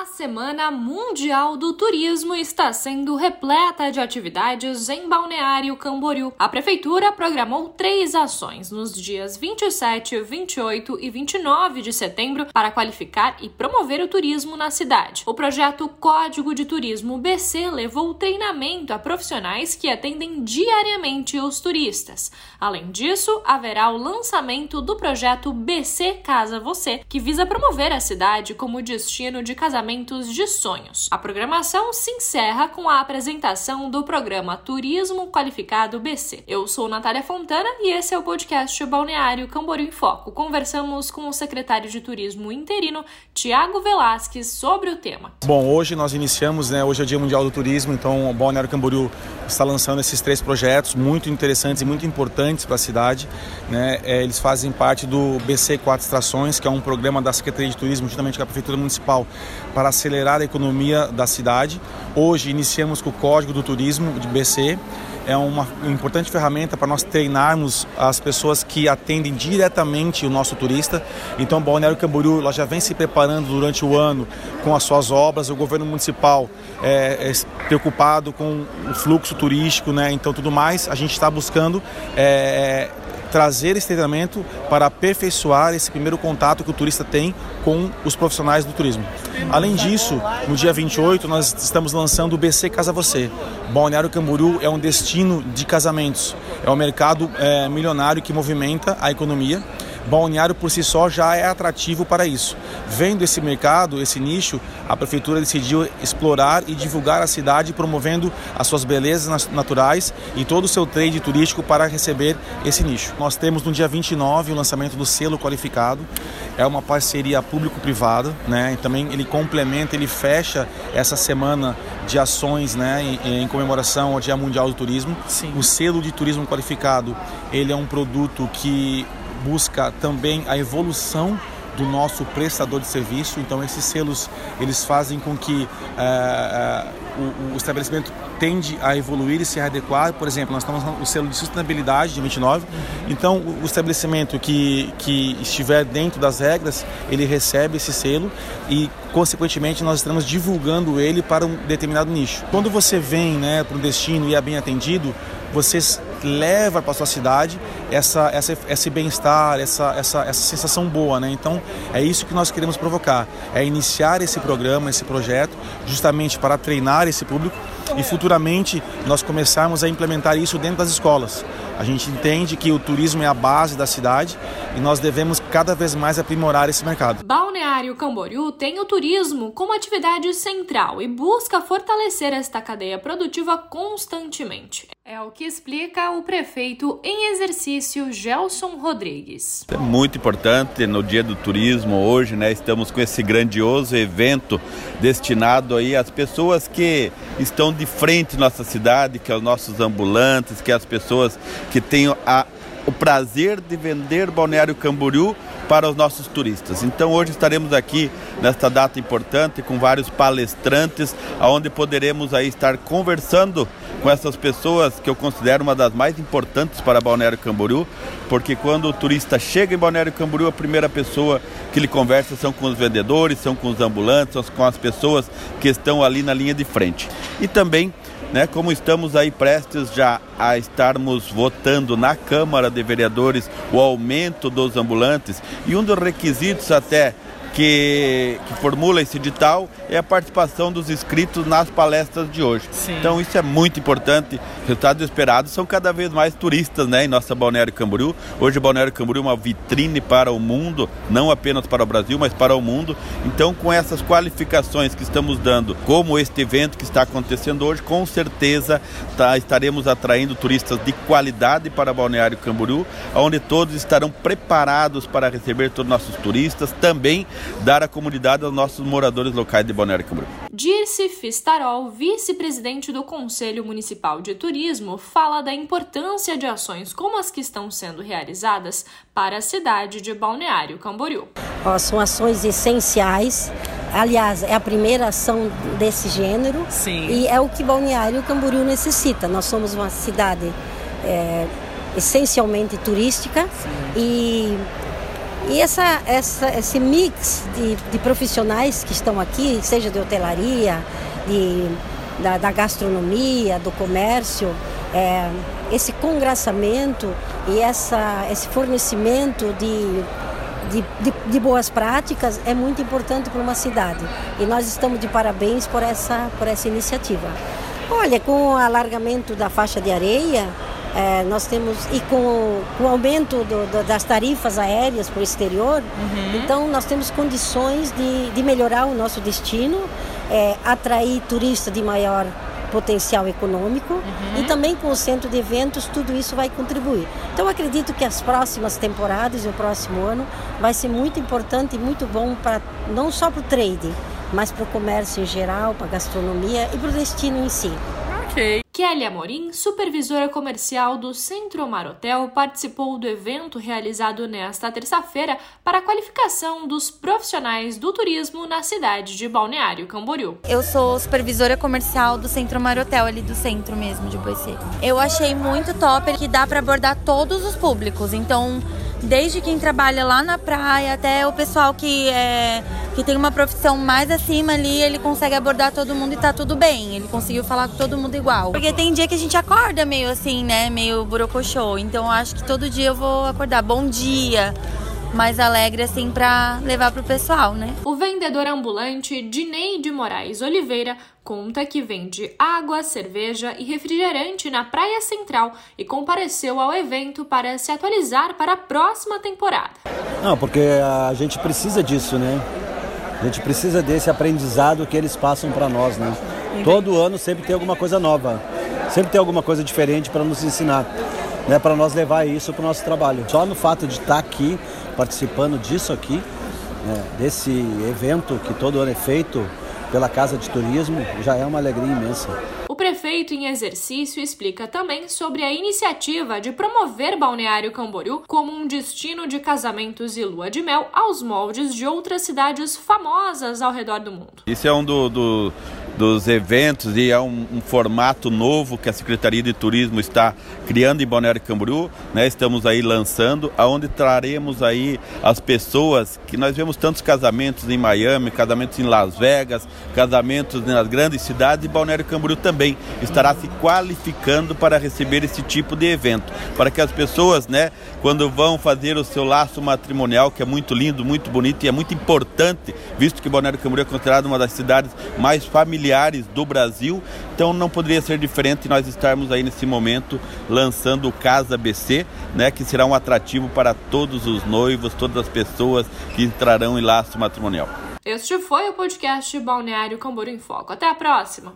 A Semana Mundial do Turismo está sendo repleta de atividades em Balneário Camboriú. A Prefeitura programou três ações nos dias 27, 28 e 29 de setembro para qualificar e promover o turismo na cidade. O projeto Código de Turismo BC levou treinamento a profissionais que atendem diariamente os turistas. Além disso, haverá o lançamento do projeto BC Casa Você, que visa promover a cidade como destino de casamento de sonhos. A programação se encerra com a apresentação do programa Turismo Qualificado BC. Eu sou Natália Fontana e esse é o podcast Balneário Camboriú em Foco. Conversamos com o secretário de Turismo interino, Tiago Velasquez, sobre o tema. Bom, hoje nós iniciamos, né? Hoje é o Dia Mundial do Turismo, então o Balneário Camboriú está lançando esses três projetos muito interessantes e muito importantes para a cidade. Né? É, eles fazem parte do BC Quatro Estações, que é um programa da Secretaria de Turismo, juntamente com a Prefeitura Municipal, para acelerar a economia da cidade. Hoje iniciamos com o Código do Turismo de BC. É uma importante ferramenta para nós treinarmos as pessoas que atendem diretamente o nosso turista. Então, Balneário Camboriú já vem se preparando durante o ano com as suas obras. O governo municipal é, é preocupado com o fluxo turístico, né? Então, tudo mais. A gente está buscando é, trazer esse treinamento para aperfeiçoar esse primeiro contato que o turista tem com os profissionais do turismo. Além disso, no dia 28 nós estamos lançando o BC Casa Você. Balneário Camboriú é um destino de casamentos, é um mercado é, milionário que movimenta a economia Balneário por si só já é atrativo para isso. Vendo esse mercado, esse nicho, a prefeitura decidiu explorar e divulgar a cidade, promovendo as suas belezas naturais e todo o seu trade turístico para receber esse nicho. Nós temos no dia 29 o lançamento do selo qualificado. É uma parceria público-privada, né? E também ele complementa, ele fecha essa semana de ações, né, em, em comemoração ao Dia Mundial do Turismo. Sim. O selo de turismo qualificado, ele é um produto que busca também a evolução do nosso prestador de serviço. Então esses selos eles fazem com que uh, uh, o, o, estabelecimento tende a evoluir e se adequar. Por exemplo, nós estamos no selo de sustentabilidade de 29. Então o, o estabelecimento que, que estiver dentro das regras ele recebe esse selo e consequentemente nós estamos divulgando ele para um determinado nicho. Quando você vem né, para um destino e é bem atendido, vocês leva para sua cidade essa, essa, esse bem-estar, essa, essa, essa sensação boa, né? Então é isso que nós queremos provocar, é iniciar esse programa, esse projeto, justamente para treinar esse público e futuramente nós começarmos a implementar isso dentro das escolas. A gente entende que o turismo é a base da cidade e nós devemos cada vez mais aprimorar esse mercado. Balneário Camboriú tem o turismo como atividade central e busca fortalecer esta cadeia produtiva constantemente. É o que explica o prefeito em exercício Gelson Rodrigues. É muito importante no Dia do Turismo hoje, né? Estamos com esse grandioso evento destinado aí às pessoas que estão de frente à nossa cidade, que é os nossos ambulantes, que é as pessoas que têm a, o prazer de vender Balneário Camboriú para os nossos turistas. Então hoje estaremos aqui nesta data importante com vários palestrantes, aonde poderemos aí estar conversando com essas pessoas que eu considero uma das mais importantes para Balneário Camboriú, porque quando o turista chega em Balneário Camboriú, a primeira pessoa que ele conversa são com os vendedores, são com os ambulantes, são com as pessoas que estão ali na linha de frente. E também né, como estamos aí prestes já a estarmos votando na Câmara de Vereadores o aumento dos ambulantes e um dos requisitos até que, que formula esse edital é a participação dos inscritos nas palestras de hoje. Sim. Então isso é muito importante. Resultados esperados são cada vez mais turistas né, em nossa Balneário Camboriú. Hoje o Balneário Camboriú é uma vitrine para o mundo, não apenas para o Brasil, mas para o mundo. Então com essas qualificações que estamos dando, como este evento que está acontecendo hoje, com certeza tá, estaremos atraindo turistas de qualidade para Balneário Camboriú, onde todos estarão preparados para receber todos os nossos turistas, também dar a comunidade aos nossos moradores locais de Balneário Camboriú. Dirce Fistarol, vice-presidente do Conselho Municipal de Turismo, fala da importância de ações como as que estão sendo realizadas para a cidade de Balneário Camboriú. são ações essenciais Aliás, é a primeira ação desse gênero Sim. e é o que Balneário Camboriú necessita. Nós somos uma cidade é, essencialmente turística Sim. e E essa, essa, esse mix de, de profissionais que estão aqui, seja de hotelaria, de, da, da gastronomia, do comércio, é, esse congraçamento e essa, esse fornecimento de, de, de, de, boas práticas é muito importante para uma cidade. E nós estamos de parabéns por essa, por essa iniciativa. Olha, com o alargamento da faixa de areia, é, nós temos, e com, com o aumento do, do, das tarifas aéreas para o exterior, uhum. então nós temos condições de, de melhorar o nosso destino, é, atrair turistas de maior potencial econômico uhum. e também com o centro de eventos, tudo isso vai contribuir. Então acredito que as próximas temporadas e o próximo ano vai ser muito importante e muito bom para não só para o trade, mas para o comércio em geral, para a gastronomia e para o destino em si. Ok. Kelly Amorim, supervisora comercial do Centro Mar Hotel, participou do evento realizado nesta terça-feira para a qualificação dos profissionais do turismo na cidade de Balneário Camboriú. Eu sou supervisora comercial do Centro Mar Hotel, ali do centro mesmo de Boise. Eu achei muito top que dá para abordar todos os públicos, então desde quem trabalha lá na praia até o pessoal que é que tem uma profissão mais acima ali, ele consegue abordar todo mundo e tá tudo bem. Ele conseguiu falar com todo mundo igual. Porque tem dia que a gente acorda meio assim, né, meio burocochô. Então eu acho que todo dia eu vou acordar bom dia mais alegre assim para levar pro pessoal, né? O vendedor ambulante Dineide Moraes Oliveira conta que vende água, cerveja e refrigerante na Praia Central e compareceu ao evento para se atualizar para a próxima temporada. Não, porque a gente precisa disso, né? A gente precisa desse aprendizado que eles passam para nós, né? Todo ano sempre tem alguma coisa nova, sempre tem alguma coisa diferente para nos ensinar, né? Para nós levar isso para o nosso trabalho. Só no fato de estar tá aqui participando disso aqui, né? desse evento que todo ano é feito pela Casa de Turismo, já é uma alegria imensa. Prefeito em exercício explica também sobre a iniciativa de promover Balneário Camboriú como um destino de casamentos e lua de mel aos moldes de outras cidades famosas ao redor do mundo. Isso é um do, do dos eventos e é um, um, formato novo que a Secretaria de Turismo está criando em Balneário Camboriú, né? Estamos aí lançando, aonde traremos aí as pessoas que nós vemos tantos casamentos em Miami, casamentos em Las Vegas, casamentos nas grandes cidades e Balneário Camboriú também estará se qualificando para receber esse tipo de evento, para que as pessoas, né, quando vão fazer o seu laço matrimonial, que é muito lindo, muito bonito e é muito importante, visto que Balneário Camboriú é considerado uma das cidades mais familiares do Brasil. Então não poderia ser diferente nós estarmos aí nesse momento lançando o Casa BC, né, que será um atrativo para todos os noivos, todas as pessoas que entrarão em laço matrimonial. Este foi o podcast Balneário Camboriú em Foco. Até a próxima!